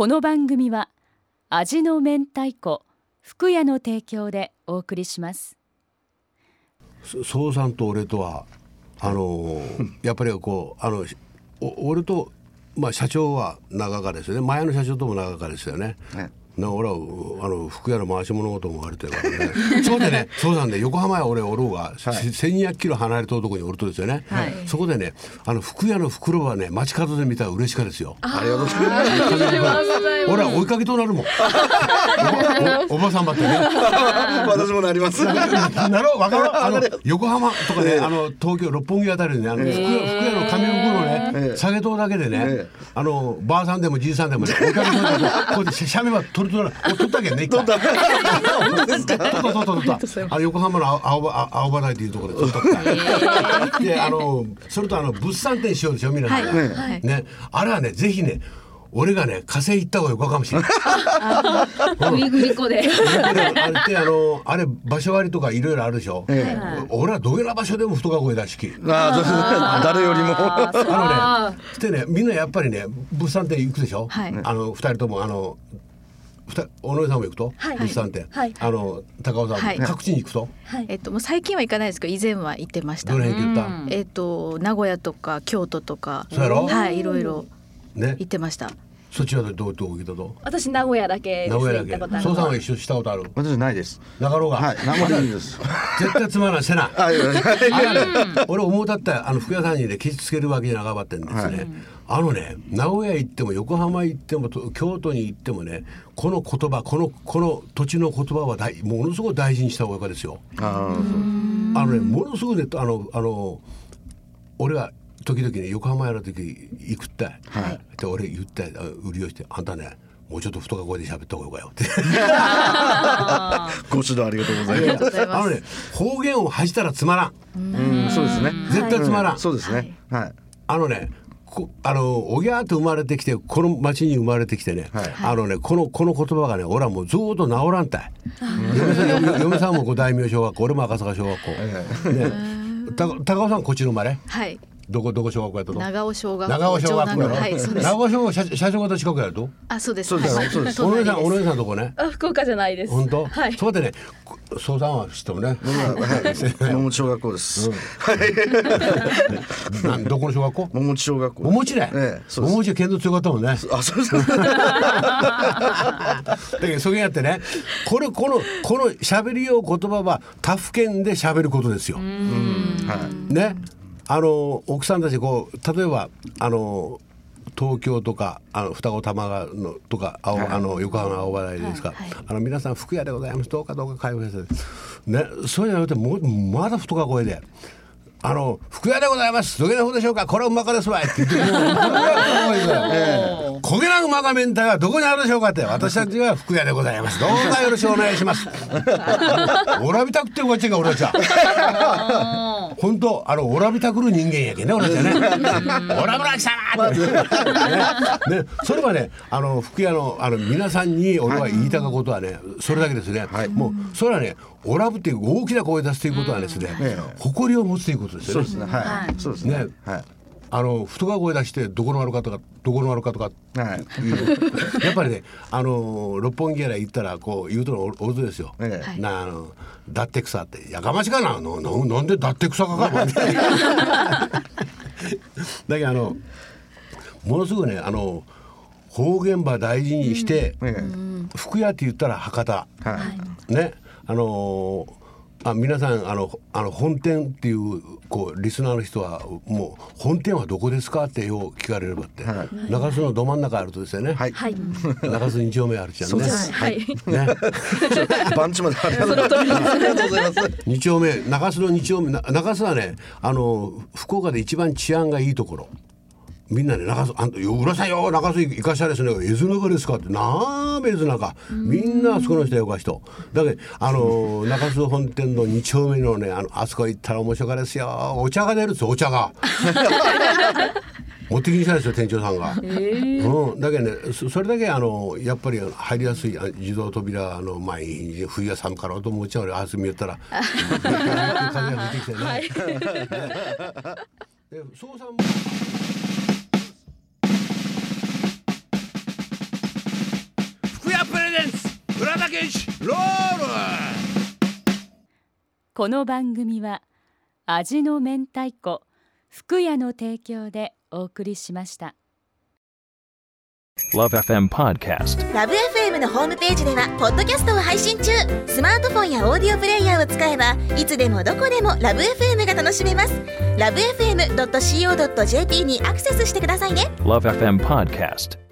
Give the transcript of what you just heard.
この番組は味の明太子福屋の提供でお送りします。総さんと俺とはあのやっぱりこうあのお俺とまあ社長は長かですよね。前の社長とも長かですよね。ねな俺はあの福屋の回し物事も言われてるからね。そうでねそうなんで横浜や俺おろうが、はい、1200キロ離れたところにおるとですよね、はい、そこでねあの福屋の袋はね街角で見たら嬉しかですよ。ありがとうございます。俺は追いかけとなるもんおばさんばってね私もなりますなろうわかるあの横浜とかね、あの東京六本木あたりでねあの福屋福屋の紙袋ね、下げとだけでね、あのばあさんでもじいさんでもね追いかけとなるこうやって写メは取るとなる取ったけんね一回。取った。本当ですか取った。取った取った。あ横浜の青葉青葉台っていうところで取った であのそれとあの物産展しようでしょ皆さんね。あれはねぜひね俺がね火星行った方がよかかもしれない。グリグリコで。あれってあのあれ場所割りとかいろいろあるでしょ。ええ、俺はどげな場所でも太川越だしき。ああ誰よりも。あのねでねみんなやっぱりね物産展行くでしょ。はい、あの二人ともあの。尾上さんも行くと、はい、物産展、はい、あの高尾さん、はい、各地に行くと、はい、えっともう最近は行かないですけど以前は行ってました。どの辺行った？えっと名古屋とか京都とか、そうやろ？はいいろいろ。ね、行ってました。そちらでどうどう行ったと？私名古屋だけ名古屋だけ。そうさんは一緒したことある？私ないです。なかろうが？はい。名古屋です。絶対つまら んせな。俺思うだったあの福屋さんにねケチつけるわけじゃなかったんですね。はい、あのね名古屋行っても横浜行っても京都に行ってもねこの言葉このこの土地の言葉は大ものすごく大事にした方がですよ。ああのねものすごくねあのあの俺が時々ね横浜やる時行くって、はい、で俺言って売りをしてあんたねもうちょっと太か声で喋った方がよ。っ てご指導ありがとうございます。あのね方言を恥じたらつまらん。うん。そうですね。絶対つまらん、そうですね。はい。あのねこあのおぎゃーと生まれてきてこの町に生まれてきてね、はい、あのねこのこの言葉がね俺はもうずっと治らんたい。嫁さん嫁さんもこう大名小学校俺も赤坂小学校、ね、高尾さんこっちの生まれ？はいどこどこ小学校やったと長尾小学校。長尾小学校はい、長尾小学校。社長方近くやると？あそうです。そうです、はい、そうです。お姉さんお姉さんどこね？あ福岡じゃないです。本当？はい。そうでね相談はしてもね。はい。桃小学校です、うん、どこの小学校？桃小学校。桃地ね、ええ、桃地剣道強かったもんね。あそうです だけどそれやってねこれこのこの喋りよう言葉は他府県で喋ることですよ。はい。ねあの奥さんたちこう例えばあの東京とかあの双子玉川のとか青、はい、あの横浜青葉台ですか、はいはい、あの皆さん服屋でございますどうかどうか会話してねそういうのてもまだ太か声で。あの福屋でございます。どげな方でしょうか。これはうまかですわい。って言って もう、焦げなうまか明太はどこにあるでしょうかって。私たちは福屋でございます。どうかよろしくお願いします。おらびたくってこっちが俺たちは。本当あのおらびたくる人間やけんね俺たちはね。おらぶらきさまね。ねそれはねあの福屋のあの皆さんに俺は言いたかことはねそれだけですね。はい、もうそれはねオラブっていう大きな声出すということはですね、誇りを持つということですよね。そうですね。はい。そうですね。はい。あの太が声出してどこのあるかとかどこのあるかとか、はい、やっぱりねあの六本木やら行ったらこう言うとのおるですよ。ええ、なあのだって草ってやかましかなのななんでだって草かか だけどあのものすごくねあの方言場大事にして、うん、福屋って言ったら博多、はい、ね。あのあ皆さんあのあの本店っていうこうリスナーの人はもう本店はどこですかってよう聞かれればって、はい、中洲のど真ん中あるとですよね。はい。中洲二丁目あるじゃんね。はい。ね。番地までありがとうございます。二丁目中洲の二丁目中洲はねあの福岡で一番治安がいいところ。みんなで中洲あんたようるさいよ中洲行かしたですね絵図中ですかってなあ絵図中。みんなあそこの人よか人。だけどあの中洲本店の2丁目のねあのあそこ行ったら面白かですよ。お茶が出るんですお茶が。持ってきにしたんですよ店長さんが。えー、うん、だけどねそれだけあのやっぱり入りやすい自動扉の前に冬は寒かろうと思っちゃうよあすみ言ったら。風が吹いてきてね。はい、で総さんもこの番組は味の明太子福屋の提供でお送りしました。Love FM Podcast. ラブ f m のホームページではポッドキャストを配信中スマートフォンやオーディオプレイヤーを使えばいつでもどこでもラブ f m が楽しめますラブ FM.co.jp にアクセスしてくださいね Love FM Podcast.